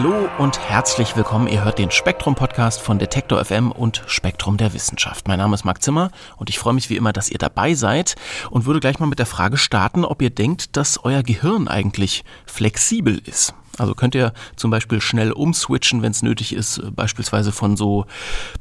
Hallo und herzlich willkommen. Ihr hört den Spektrum Podcast von Detektor FM und Spektrum der Wissenschaft. Mein Name ist Marc Zimmer und ich freue mich wie immer, dass ihr dabei seid und würde gleich mal mit der Frage starten, ob ihr denkt, dass euer Gehirn eigentlich flexibel ist. Also könnt ihr zum Beispiel schnell umswitchen, wenn es nötig ist, beispielsweise von so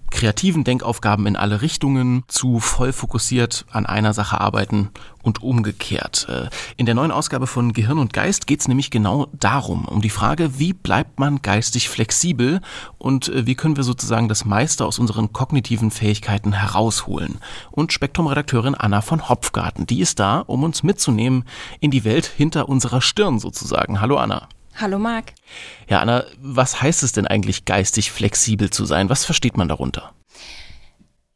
kreativen Denkaufgaben in alle Richtungen zu voll fokussiert an einer Sache arbeiten und umgekehrt. Äh, in der neuen Ausgabe von Gehirn und Geist geht es nämlich genau darum, um die Frage, wie bleibt man geistig flexibel und äh, wie können wir sozusagen das meiste aus unseren kognitiven Fähigkeiten herausholen. Und Spektrum-Redakteurin Anna von Hopfgarten, die ist da, um uns mitzunehmen in die Welt hinter unserer Stirn sozusagen. Hallo Anna. Hallo Marc. Ja, Anna, was heißt es denn eigentlich, geistig flexibel zu sein? Was versteht man darunter?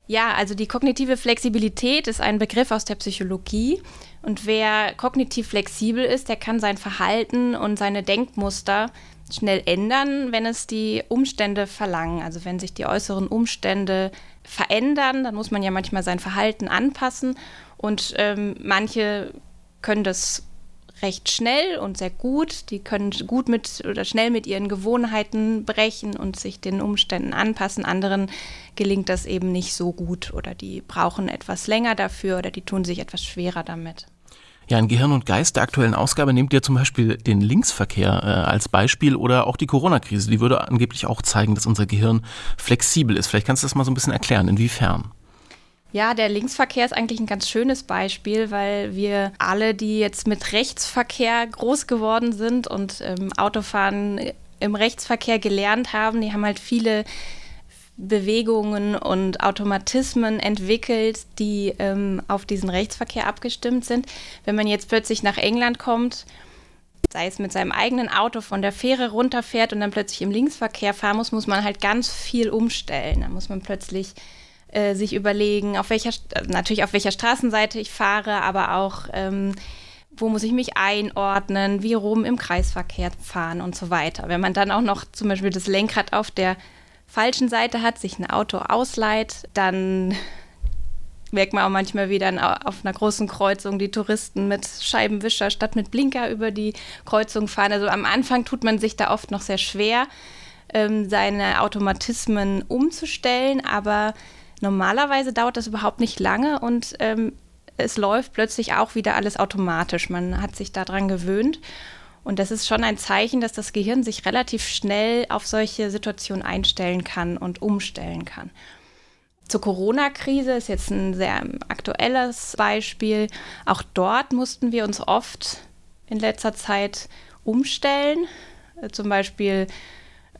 Ja, also die kognitive Flexibilität ist ein Begriff aus der Psychologie. Und wer kognitiv flexibel ist, der kann sein Verhalten und seine Denkmuster schnell ändern, wenn es die Umstände verlangen. Also wenn sich die äußeren Umstände verändern, dann muss man ja manchmal sein Verhalten anpassen. Und ähm, manche können das recht schnell und sehr gut. Die können gut mit oder schnell mit ihren Gewohnheiten brechen und sich den Umständen anpassen. Anderen gelingt das eben nicht so gut oder die brauchen etwas länger dafür oder die tun sich etwas schwerer damit. Ja, in Gehirn und Geist der aktuellen Ausgabe nehmt ihr zum Beispiel den Linksverkehr äh, als Beispiel oder auch die Corona-Krise. Die würde angeblich auch zeigen, dass unser Gehirn flexibel ist. Vielleicht kannst du das mal so ein bisschen erklären, inwiefern? Ja, der Linksverkehr ist eigentlich ein ganz schönes Beispiel, weil wir alle, die jetzt mit Rechtsverkehr groß geworden sind und ähm, Autofahren im Rechtsverkehr gelernt haben, die haben halt viele Bewegungen und Automatismen entwickelt, die ähm, auf diesen Rechtsverkehr abgestimmt sind. Wenn man jetzt plötzlich nach England kommt, sei es mit seinem eigenen Auto von der Fähre runterfährt und dann plötzlich im Linksverkehr fahren muss, muss man halt ganz viel umstellen. Da muss man plötzlich äh, sich überlegen, auf welcher, natürlich auf welcher Straßenseite ich fahre, aber auch ähm, wo muss ich mich einordnen, wie rum im Kreisverkehr fahren und so weiter. Wenn man dann auch noch zum Beispiel das Lenkrad auf der falschen Seite hat, sich ein Auto ausleiht, dann merkt man auch manchmal wieder auf einer großen Kreuzung die Touristen mit Scheibenwischer statt mit Blinker über die Kreuzung fahren. Also am Anfang tut man sich da oft noch sehr schwer, ähm, seine Automatismen umzustellen, aber Normalerweise dauert das überhaupt nicht lange und ähm, es läuft plötzlich auch wieder alles automatisch. Man hat sich daran gewöhnt. Und das ist schon ein Zeichen, dass das Gehirn sich relativ schnell auf solche Situationen einstellen kann und umstellen kann. Zur Corona-Krise ist jetzt ein sehr aktuelles Beispiel. Auch dort mussten wir uns oft in letzter Zeit umstellen. Zum Beispiel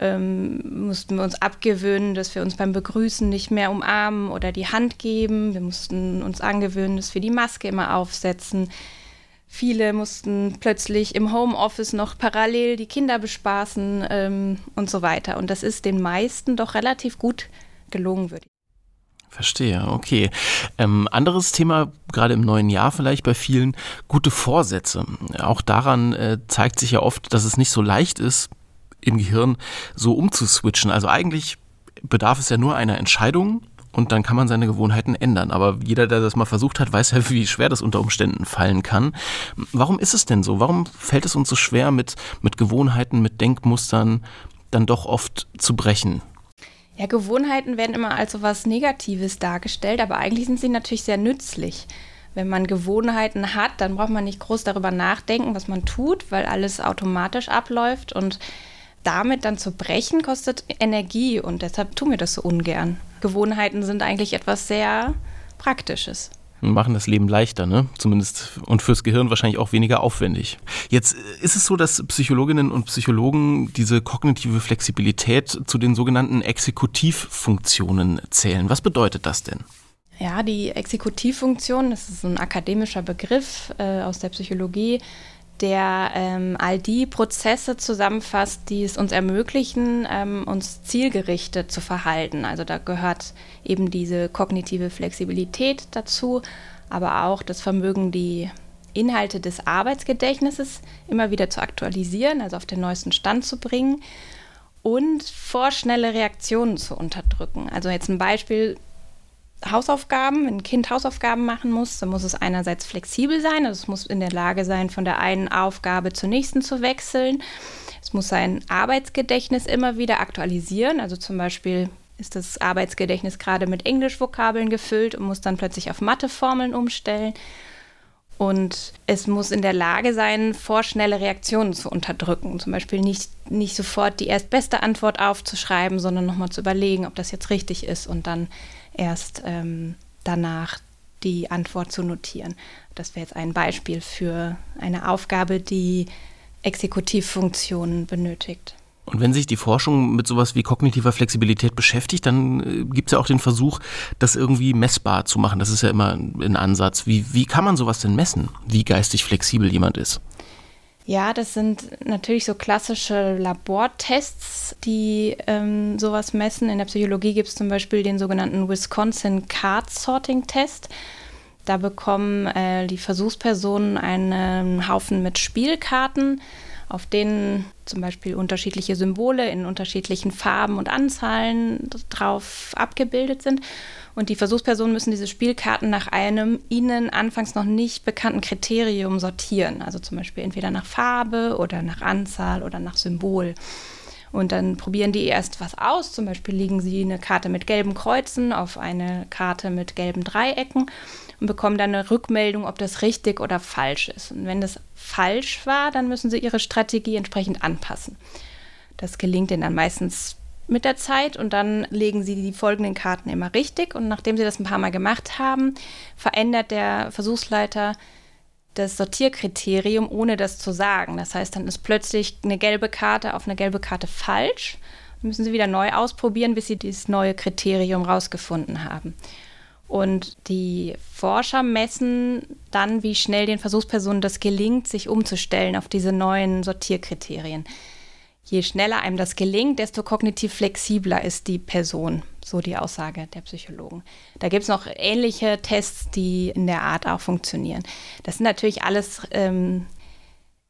ähm, mussten wir uns abgewöhnen, dass wir uns beim Begrüßen nicht mehr umarmen oder die Hand geben. Wir mussten uns angewöhnen, dass wir die Maske immer aufsetzen. Viele mussten plötzlich im Homeoffice noch parallel die Kinder bespaßen ähm, und so weiter. Und das ist den meisten doch relativ gut gelungen, würde ich Verstehe, okay. Ähm, anderes Thema, gerade im neuen Jahr vielleicht bei vielen, gute Vorsätze. Auch daran äh, zeigt sich ja oft, dass es nicht so leicht ist, im Gehirn so umzuswitchen. Also eigentlich bedarf es ja nur einer Entscheidung und dann kann man seine Gewohnheiten ändern. Aber jeder, der das mal versucht hat, weiß ja, wie schwer das unter Umständen fallen kann. Warum ist es denn so? Warum fällt es uns so schwer, mit, mit Gewohnheiten, mit Denkmustern dann doch oft zu brechen? Ja, Gewohnheiten werden immer als so was Negatives dargestellt, aber eigentlich sind sie natürlich sehr nützlich. Wenn man Gewohnheiten hat, dann braucht man nicht groß darüber nachdenken, was man tut, weil alles automatisch abläuft und damit dann zu brechen, kostet Energie und deshalb tun wir das so ungern. Gewohnheiten sind eigentlich etwas sehr Praktisches. Machen das Leben leichter, ne? Zumindest und fürs Gehirn wahrscheinlich auch weniger aufwendig. Jetzt ist es so, dass Psychologinnen und Psychologen diese kognitive Flexibilität zu den sogenannten Exekutivfunktionen zählen. Was bedeutet das denn? Ja, die Exekutivfunktion, das ist ein akademischer Begriff äh, aus der Psychologie, der ähm, all die Prozesse zusammenfasst, die es uns ermöglichen, ähm, uns zielgerichtet zu verhalten. Also da gehört eben diese kognitive Flexibilität dazu, aber auch das Vermögen, die Inhalte des Arbeitsgedächtnisses immer wieder zu aktualisieren, also auf den neuesten Stand zu bringen und vorschnelle Reaktionen zu unterdrücken. Also jetzt ein Beispiel, Hausaufgaben, wenn ein Kind Hausaufgaben machen muss, dann muss es einerseits flexibel sein, also es muss in der Lage sein, von der einen Aufgabe zur nächsten zu wechseln. Es muss sein Arbeitsgedächtnis immer wieder aktualisieren, also zum Beispiel ist das Arbeitsgedächtnis gerade mit Englischvokabeln gefüllt und muss dann plötzlich auf Matheformeln umstellen. Und es muss in der Lage sein, vorschnelle Reaktionen zu unterdrücken. Zum Beispiel nicht, nicht sofort die erstbeste Antwort aufzuschreiben, sondern nochmal zu überlegen, ob das jetzt richtig ist und dann erst ähm, danach die Antwort zu notieren. Das wäre jetzt ein Beispiel für eine Aufgabe, die Exekutivfunktionen benötigt. Und wenn sich die Forschung mit sowas wie kognitiver Flexibilität beschäftigt, dann äh, gibt es ja auch den Versuch, das irgendwie messbar zu machen. Das ist ja immer ein Ansatz. Wie, wie kann man sowas denn messen, wie geistig flexibel jemand ist? Ja, das sind natürlich so klassische Labortests, die ähm, sowas messen. In der Psychologie gibt es zum Beispiel den sogenannten Wisconsin Card Sorting Test. Da bekommen äh, die Versuchspersonen einen Haufen mit Spielkarten auf denen zum Beispiel unterschiedliche Symbole in unterschiedlichen Farben und Anzahlen drauf abgebildet sind. Und die Versuchspersonen müssen diese Spielkarten nach einem ihnen anfangs noch nicht bekannten Kriterium sortieren. Also zum Beispiel entweder nach Farbe oder nach Anzahl oder nach Symbol. Und dann probieren die erst was aus. Zum Beispiel legen sie eine Karte mit gelben Kreuzen auf eine Karte mit gelben Dreiecken und bekommen dann eine Rückmeldung, ob das richtig oder falsch ist. Und wenn das falsch war, dann müssen sie ihre Strategie entsprechend anpassen. Das gelingt ihnen dann meistens mit der Zeit und dann legen sie die folgenden Karten immer richtig. Und nachdem sie das ein paar Mal gemacht haben, verändert der Versuchsleiter das Sortierkriterium, ohne das zu sagen. Das heißt, dann ist plötzlich eine gelbe Karte auf eine gelbe Karte falsch. Dann müssen sie wieder neu ausprobieren, bis sie dieses neue Kriterium rausgefunden haben. Und die Forscher messen dann, wie schnell den Versuchspersonen das gelingt, sich umzustellen auf diese neuen Sortierkriterien. Je schneller einem das gelingt, desto kognitiv flexibler ist die Person, so die Aussage der Psychologen. Da gibt es noch ähnliche Tests, die in der Art auch funktionieren. Das sind natürlich alles, ähm,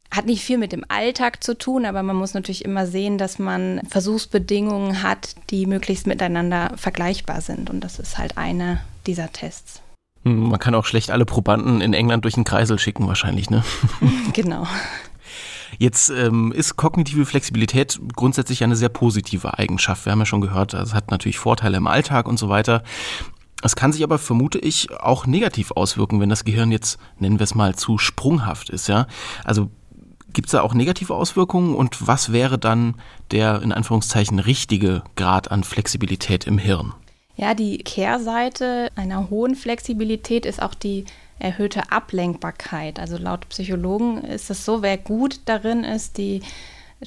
hat nicht viel mit dem Alltag zu tun, aber man muss natürlich immer sehen, dass man Versuchsbedingungen hat, die möglichst miteinander vergleichbar sind. Und das ist halt eine dieser Tests. Hm, man kann auch schlecht alle Probanden in England durch den Kreisel schicken, wahrscheinlich, ne? genau. Jetzt ähm, ist kognitive Flexibilität grundsätzlich eine sehr positive Eigenschaft. Wir haben ja schon gehört, es hat natürlich Vorteile im Alltag und so weiter. Es kann sich aber, vermute ich, auch negativ auswirken, wenn das Gehirn jetzt, nennen wir es mal, zu sprunghaft ist. Ja? Also gibt es da auch negative Auswirkungen und was wäre dann der in Anführungszeichen richtige Grad an Flexibilität im Hirn? Ja, die Kehrseite einer hohen Flexibilität ist auch die erhöhte Ablenkbarkeit. Also laut Psychologen ist es so, wer gut darin ist, die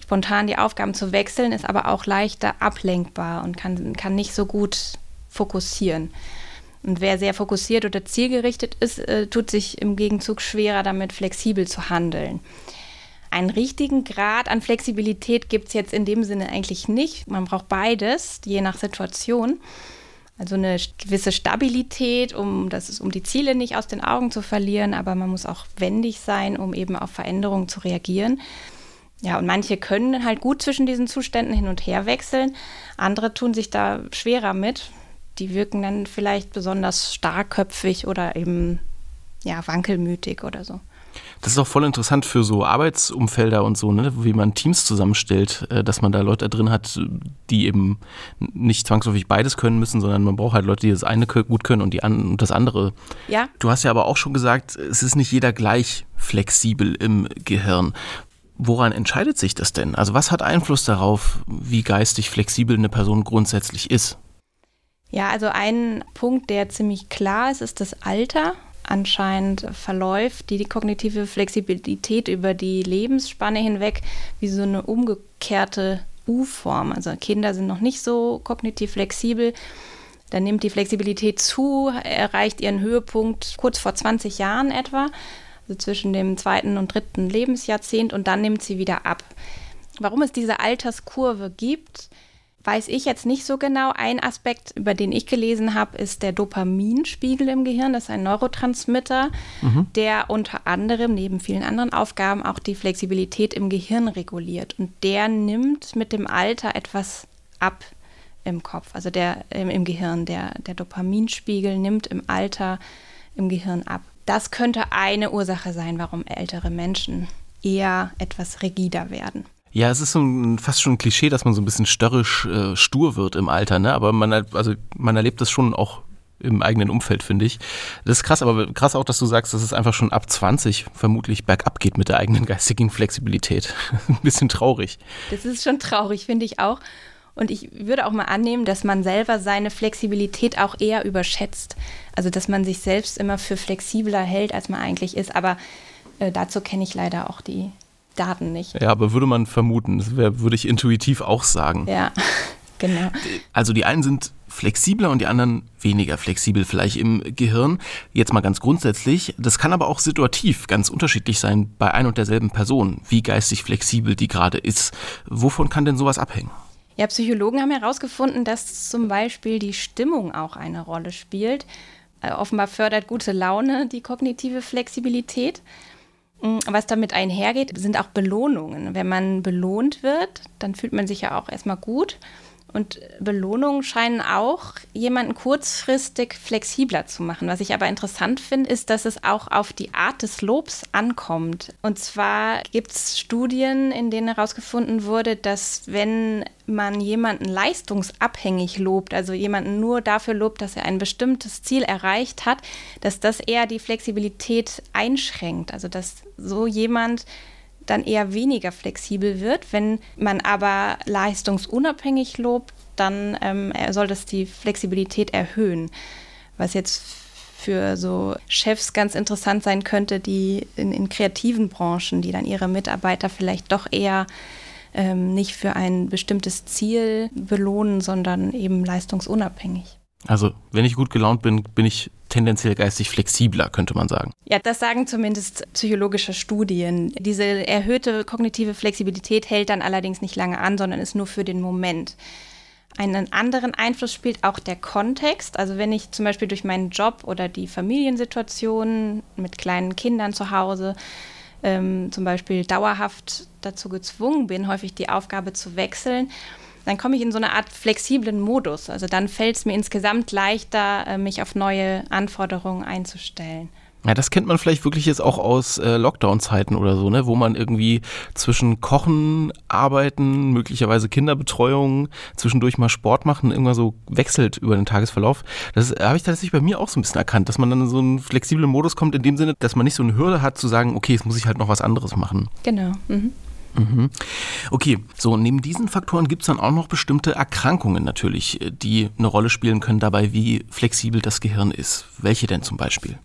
spontan die Aufgaben zu wechseln, ist aber auch leichter ablenkbar und kann, kann nicht so gut fokussieren. Und wer sehr fokussiert oder zielgerichtet ist, äh, tut sich im Gegenzug schwerer damit, flexibel zu handeln. Einen richtigen Grad an Flexibilität gibt es jetzt in dem Sinne eigentlich nicht. Man braucht beides, je nach Situation. Also eine gewisse Stabilität, um, das um die Ziele nicht aus den Augen zu verlieren, aber man muss auch wendig sein, um eben auf Veränderungen zu reagieren. Ja, und manche können halt gut zwischen diesen Zuständen hin und her wechseln, andere tun sich da schwerer mit. Die wirken dann vielleicht besonders starkköpfig oder eben ja, wankelmütig oder so. Das ist auch voll interessant für so Arbeitsumfelder und so, ne, wie man Teams zusammenstellt, äh, dass man da Leute drin hat, die eben nicht zwangsläufig beides können müssen, sondern man braucht halt Leute, die das eine gut können und, die an, und das andere. Ja. Du hast ja aber auch schon gesagt, es ist nicht jeder gleich flexibel im Gehirn. Woran entscheidet sich das denn? Also was hat Einfluss darauf, wie geistig flexibel eine Person grundsätzlich ist? Ja, also ein Punkt, der ziemlich klar ist, ist das Alter anscheinend verläuft die, die kognitive Flexibilität über die Lebensspanne hinweg wie so eine umgekehrte U-Form. Also Kinder sind noch nicht so kognitiv flexibel. Dann nimmt die Flexibilität zu, erreicht ihren Höhepunkt kurz vor 20 Jahren etwa, also zwischen dem zweiten und dritten Lebensjahrzehnt und dann nimmt sie wieder ab. Warum es diese Alterskurve gibt, weiß ich jetzt nicht so genau. Ein Aspekt, über den ich gelesen habe, ist der Dopaminspiegel im Gehirn. Das ist ein Neurotransmitter, mhm. der unter anderem neben vielen anderen Aufgaben auch die Flexibilität im Gehirn reguliert. Und der nimmt mit dem Alter etwas ab im Kopf, also der im, im Gehirn. Der, der Dopaminspiegel nimmt im Alter im Gehirn ab. Das könnte eine Ursache sein, warum ältere Menschen eher etwas rigider werden. Ja, es ist so ein, fast schon ein Klischee, dass man so ein bisschen störrisch äh, stur wird im Alter, ne? Aber man, also man erlebt das schon auch im eigenen Umfeld, finde ich. Das ist krass, aber krass auch, dass du sagst, dass es einfach schon ab 20 vermutlich bergab geht mit der eigenen geistigen Flexibilität. ein bisschen traurig. Das ist schon traurig, finde ich auch. Und ich würde auch mal annehmen, dass man selber seine Flexibilität auch eher überschätzt. Also, dass man sich selbst immer für flexibler hält, als man eigentlich ist. Aber äh, dazu kenne ich leider auch die Daten nicht. Ja, aber würde man vermuten, das wär, würde ich intuitiv auch sagen. Ja, genau. Also die einen sind flexibler und die anderen weniger flexibel vielleicht im Gehirn. Jetzt mal ganz grundsätzlich. Das kann aber auch situativ ganz unterschiedlich sein bei ein und derselben Person, wie geistig flexibel die gerade ist. Wovon kann denn sowas abhängen? Ja, Psychologen haben herausgefunden, dass zum Beispiel die Stimmung auch eine Rolle spielt. Äh, offenbar fördert gute Laune die kognitive Flexibilität. Mm, was damit einhergeht, sind auch Belohnungen. Wenn man belohnt wird, dann fühlt man sich ja auch erstmal gut. Und Belohnungen scheinen auch jemanden kurzfristig flexibler zu machen. Was ich aber interessant finde, ist, dass es auch auf die Art des Lobs ankommt. Und zwar gibt es Studien, in denen herausgefunden wurde, dass wenn man jemanden leistungsabhängig lobt, also jemanden nur dafür lobt, dass er ein bestimmtes Ziel erreicht hat, dass das eher die Flexibilität einschränkt. Also dass so jemand dann eher weniger flexibel wird. Wenn man aber leistungsunabhängig lobt, dann ähm, soll das die Flexibilität erhöhen. Was jetzt für so Chefs ganz interessant sein könnte, die in, in kreativen Branchen, die dann ihre Mitarbeiter vielleicht doch eher ähm, nicht für ein bestimmtes Ziel belohnen, sondern eben leistungsunabhängig. Also, wenn ich gut gelaunt bin, bin ich tendenziell geistig flexibler, könnte man sagen. Ja, das sagen zumindest psychologische Studien. Diese erhöhte kognitive Flexibilität hält dann allerdings nicht lange an, sondern ist nur für den Moment. Einen anderen Einfluss spielt auch der Kontext. Also wenn ich zum Beispiel durch meinen Job oder die Familiensituation mit kleinen Kindern zu Hause ähm, zum Beispiel dauerhaft dazu gezwungen bin, häufig die Aufgabe zu wechseln, dann komme ich in so eine Art flexiblen Modus. Also dann fällt es mir insgesamt leichter, äh, mich auf neue Anforderungen einzustellen. Ja, das kennt man vielleicht wirklich jetzt auch aus äh, Lockdown-Zeiten oder so, ne, wo man irgendwie zwischen Kochen, Arbeiten, möglicherweise Kinderbetreuung, zwischendurch mal Sport machen, irgendwann so wechselt über den Tagesverlauf. Das äh, habe ich tatsächlich bei mir auch so ein bisschen erkannt, dass man dann in so einen flexiblen Modus kommt, in dem Sinne, dass man nicht so eine Hürde hat zu sagen, okay, jetzt muss ich halt noch was anderes machen. Genau. Mhm. Mhm. Okay, so neben diesen Faktoren gibt es dann auch noch bestimmte Erkrankungen natürlich, äh, die eine Rolle spielen können dabei, wie flexibel das Gehirn ist. Welche denn zum Beispiel?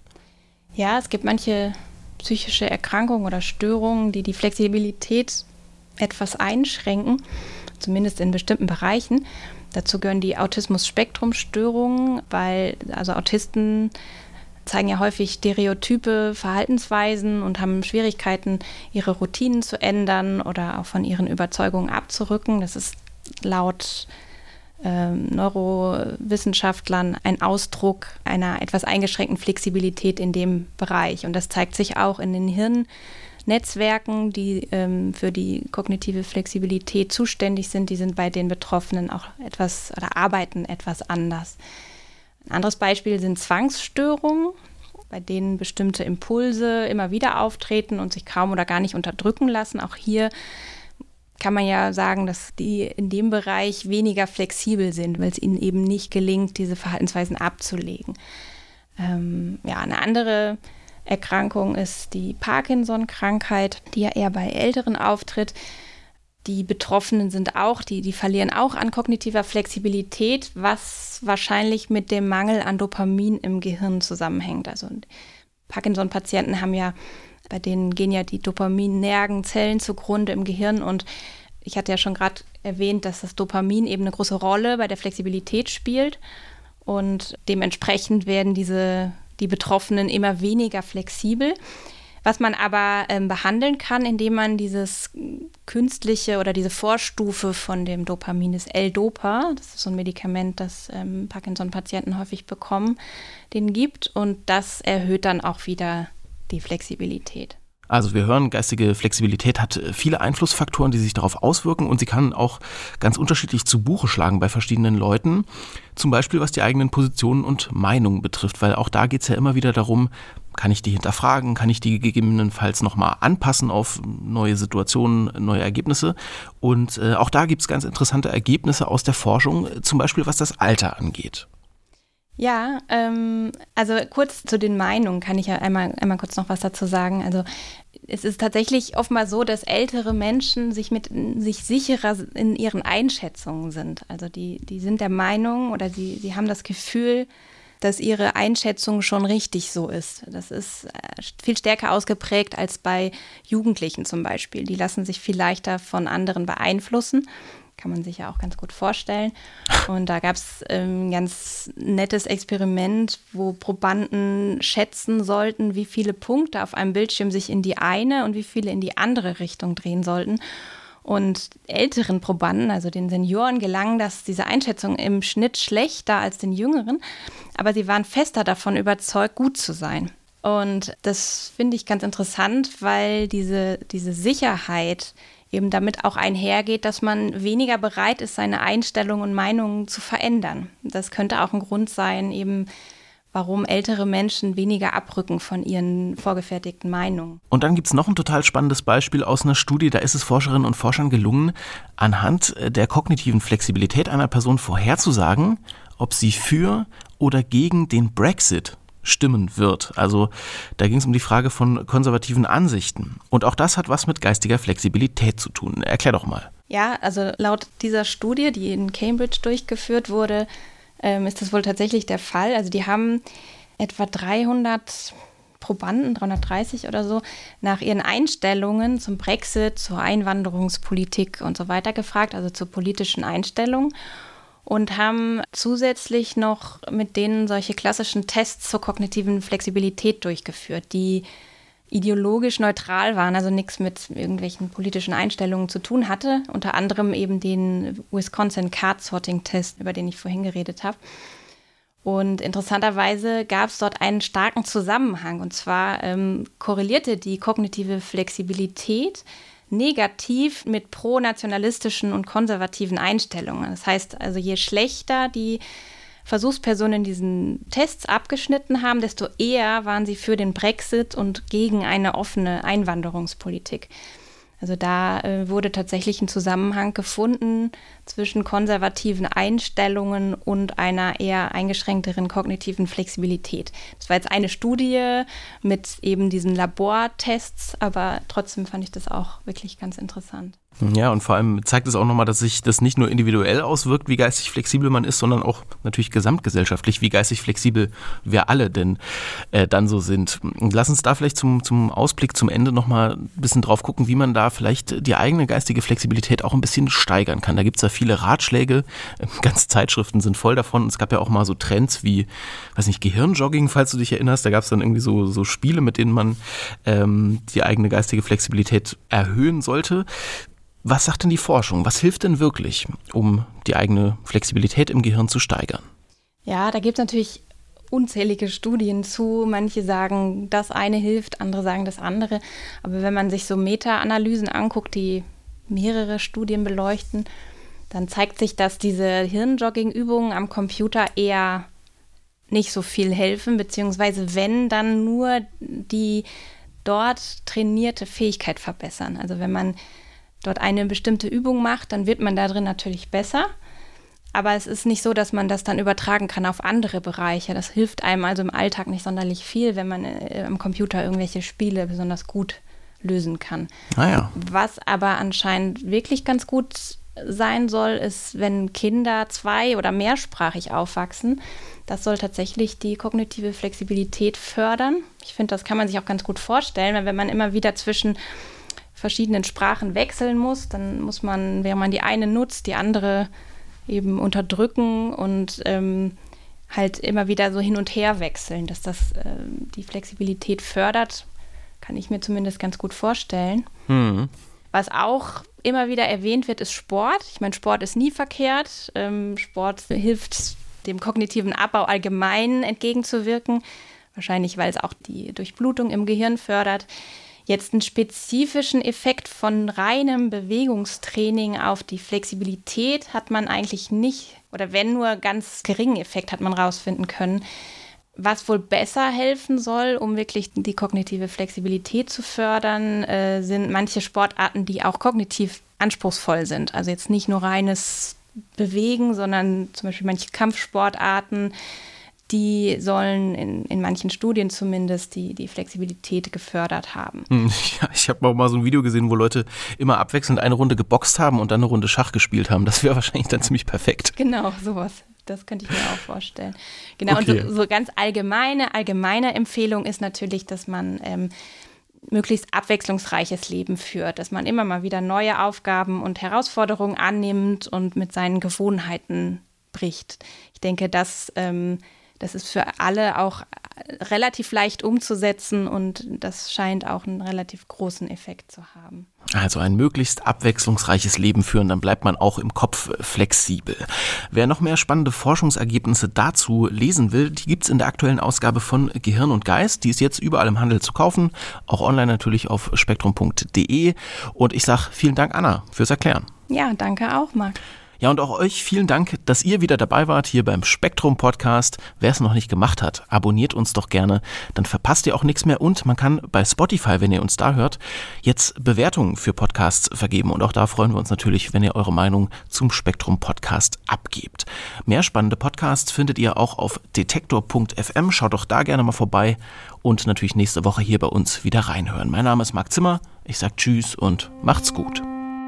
Ja, es gibt manche psychische Erkrankungen oder Störungen, die die Flexibilität etwas einschränken, zumindest in bestimmten Bereichen. Dazu gehören die Autismus-Spektrum-Störungen, weil also Autisten zeigen ja häufig stereotype Verhaltensweisen und haben Schwierigkeiten, ihre Routinen zu ändern oder auch von ihren Überzeugungen abzurücken. Das ist laut äh, Neurowissenschaftlern ein Ausdruck einer etwas eingeschränkten Flexibilität in dem Bereich. Und das zeigt sich auch in den Hirnnetzwerken, die ähm, für die kognitive Flexibilität zuständig sind. Die sind bei den Betroffenen auch etwas oder arbeiten etwas anders. Ein anderes Beispiel sind Zwangsstörungen, bei denen bestimmte Impulse immer wieder auftreten und sich kaum oder gar nicht unterdrücken lassen. Auch hier kann man ja sagen, dass die in dem Bereich weniger flexibel sind, weil es ihnen eben nicht gelingt, diese Verhaltensweisen abzulegen. Ähm, ja, eine andere Erkrankung ist die Parkinson-Krankheit, die ja eher bei Älteren auftritt die Betroffenen sind auch, die, die verlieren auch an kognitiver Flexibilität, was wahrscheinlich mit dem Mangel an Dopamin im Gehirn zusammenhängt. Also Parkinson-Patienten haben ja, bei denen gehen ja die Dopaminnergenzellen zugrunde im Gehirn und ich hatte ja schon gerade erwähnt, dass das Dopamin eben eine große Rolle bei der Flexibilität spielt und dementsprechend werden diese die Betroffenen immer weniger flexibel. Was man aber ähm, behandeln kann, indem man dieses künstliche oder diese Vorstufe von dem Dopamin, das L-Dopa, das ist so ein Medikament, das ähm, Parkinson-Patienten häufig bekommen, den gibt und das erhöht dann auch wieder die Flexibilität. Also wir hören, geistige Flexibilität hat viele Einflussfaktoren, die sich darauf auswirken und sie kann auch ganz unterschiedlich zu Buche schlagen bei verschiedenen Leuten. Zum Beispiel was die eigenen Positionen und Meinungen betrifft, weil auch da geht es ja immer wieder darum, kann ich die hinterfragen, kann ich die gegebenenfalls nochmal anpassen auf neue Situationen, neue Ergebnisse. Und äh, auch da gibt es ganz interessante Ergebnisse aus der Forschung, zum Beispiel was das Alter angeht. Ja, ähm, also kurz zu den Meinungen kann ich ja einmal, einmal kurz noch was dazu sagen. Also es ist tatsächlich oftmal so, dass ältere Menschen sich mit sich sicherer in ihren Einschätzungen sind. Also die, die sind der Meinung oder sie, sie haben das Gefühl, dass ihre Einschätzung schon richtig so ist. Das ist äh, viel stärker ausgeprägt als bei Jugendlichen zum Beispiel. Die lassen sich viel leichter von anderen beeinflussen kann man sich ja auch ganz gut vorstellen. Und da gab es ähm, ein ganz nettes Experiment, wo Probanden schätzen sollten, wie viele Punkte auf einem Bildschirm sich in die eine und wie viele in die andere Richtung drehen sollten. Und älteren Probanden, also den Senioren, gelang das, diese Einschätzung im Schnitt schlechter als den jüngeren, aber sie waren fester davon überzeugt, gut zu sein. Und das finde ich ganz interessant, weil diese, diese Sicherheit eben damit auch einhergeht, dass man weniger bereit ist, seine Einstellungen und Meinungen zu verändern. Das könnte auch ein Grund sein, eben warum ältere Menschen weniger abrücken von ihren vorgefertigten Meinungen. Und dann gibt es noch ein total spannendes Beispiel aus einer Studie, da ist es Forscherinnen und Forschern gelungen, anhand der kognitiven Flexibilität einer Person vorherzusagen, ob sie für oder gegen den Brexit stimmen wird. Also da ging es um die Frage von konservativen Ansichten. Und auch das hat was mit geistiger Flexibilität zu tun. Erklär doch mal. Ja, also laut dieser Studie, die in Cambridge durchgeführt wurde, ähm, ist das wohl tatsächlich der Fall. Also die haben etwa 300 Probanden, 330 oder so, nach ihren Einstellungen zum Brexit, zur Einwanderungspolitik und so weiter gefragt, also zur politischen Einstellung und haben zusätzlich noch mit denen solche klassischen Tests zur kognitiven Flexibilität durchgeführt, die ideologisch neutral waren, also nichts mit irgendwelchen politischen Einstellungen zu tun hatte. Unter anderem eben den Wisconsin Card Sorting Test, über den ich vorhin geredet habe. Und interessanterweise gab es dort einen starken Zusammenhang. Und zwar ähm, korrelierte die kognitive Flexibilität negativ mit pronationalistischen und konservativen Einstellungen. Das heißt also, je schlechter die Versuchspersonen diesen Tests abgeschnitten haben, desto eher waren sie für den Brexit und gegen eine offene Einwanderungspolitik. Also da äh, wurde tatsächlich ein Zusammenhang gefunden zwischen konservativen Einstellungen und einer eher eingeschränkteren kognitiven Flexibilität. Das war jetzt eine Studie mit eben diesen Labortests, aber trotzdem fand ich das auch wirklich ganz interessant. Ja, und vor allem zeigt es auch nochmal, dass sich das nicht nur individuell auswirkt, wie geistig flexibel man ist, sondern auch natürlich gesamtgesellschaftlich, wie geistig flexibel wir alle denn äh, dann so sind. Lass uns da vielleicht zum, zum Ausblick zum Ende nochmal ein bisschen drauf gucken, wie man da vielleicht die eigene geistige Flexibilität auch ein bisschen steigern kann. Da gibt es ja viele Ratschläge, ganze Zeitschriften sind voll davon. Es gab ja auch mal so Trends wie, weiß nicht, Gehirnjogging, falls du dich erinnerst. Da gab es dann irgendwie so, so Spiele, mit denen man ähm, die eigene geistige Flexibilität erhöhen sollte. Was sagt denn die Forschung? Was hilft denn wirklich, um die eigene Flexibilität im Gehirn zu steigern? Ja, da gibt es natürlich unzählige Studien zu. Manche sagen, das eine hilft, andere sagen das andere. Aber wenn man sich so Meta-Analysen anguckt, die mehrere Studien beleuchten, dann zeigt sich, dass diese Hirnjogging-Übungen am Computer eher nicht so viel helfen, beziehungsweise wenn, dann nur die dort trainierte Fähigkeit verbessern. Also wenn man dort eine bestimmte Übung macht, dann wird man da drin natürlich besser. Aber es ist nicht so, dass man das dann übertragen kann auf andere Bereiche. Das hilft einem also im Alltag nicht sonderlich viel, wenn man äh, am Computer irgendwelche Spiele besonders gut lösen kann. Ah ja. Was aber anscheinend wirklich ganz gut sein soll, ist, wenn Kinder zwei- oder mehrsprachig aufwachsen. Das soll tatsächlich die kognitive Flexibilität fördern. Ich finde, das kann man sich auch ganz gut vorstellen, weil wenn man immer wieder zwischen verschiedenen Sprachen wechseln muss, dann muss man, während man die eine nutzt, die andere eben unterdrücken und ähm, halt immer wieder so hin und her wechseln, dass das äh, die Flexibilität fördert. Kann ich mir zumindest ganz gut vorstellen. Mhm. Was auch immer wieder erwähnt wird, ist Sport. Ich meine, Sport ist nie verkehrt. Ähm, Sport hilft dem kognitiven Abbau allgemein entgegenzuwirken. Wahrscheinlich, weil es auch die Durchblutung im Gehirn fördert. Jetzt einen spezifischen Effekt von reinem Bewegungstraining auf die Flexibilität hat man eigentlich nicht, oder wenn nur ganz geringen Effekt hat man rausfinden können. Was wohl besser helfen soll, um wirklich die kognitive Flexibilität zu fördern, äh, sind manche Sportarten, die auch kognitiv anspruchsvoll sind. Also jetzt nicht nur reines Bewegen, sondern zum Beispiel manche Kampfsportarten, die sollen in, in manchen Studien zumindest die, die Flexibilität gefördert haben. Hm, ja, ich habe auch mal so ein Video gesehen, wo Leute immer abwechselnd eine Runde geboxt haben und dann eine Runde Schach gespielt haben. Das wäre wahrscheinlich dann ziemlich perfekt. Genau, sowas. Das könnte ich mir auch vorstellen. Genau, okay. und so, so, ganz allgemeine, allgemeine Empfehlung ist natürlich, dass man ähm, möglichst abwechslungsreiches Leben führt, dass man immer mal wieder neue Aufgaben und Herausforderungen annimmt und mit seinen Gewohnheiten bricht. Ich denke, das ähm, das ist für alle auch relativ leicht umzusetzen und das scheint auch einen relativ großen Effekt zu haben. Also ein möglichst abwechslungsreiches Leben führen, dann bleibt man auch im Kopf flexibel. Wer noch mehr spannende Forschungsergebnisse dazu lesen will, die gibt es in der aktuellen Ausgabe von Gehirn und Geist. Die ist jetzt überall im Handel zu kaufen, auch online natürlich auf spektrum.de. Und ich sage vielen Dank, Anna, fürs Erklären. Ja, danke auch, Marc. Ja, und auch euch vielen Dank, dass ihr wieder dabei wart hier beim Spektrum Podcast. Wer es noch nicht gemacht hat, abonniert uns doch gerne, dann verpasst ihr auch nichts mehr und man kann bei Spotify, wenn ihr uns da hört, jetzt Bewertungen für Podcasts vergeben und auch da freuen wir uns natürlich, wenn ihr eure Meinung zum Spektrum Podcast abgebt. Mehr spannende Podcasts findet ihr auch auf detektor.fm, schaut doch da gerne mal vorbei und natürlich nächste Woche hier bei uns wieder reinhören. Mein Name ist Marc Zimmer, ich sag Tschüss und macht's gut.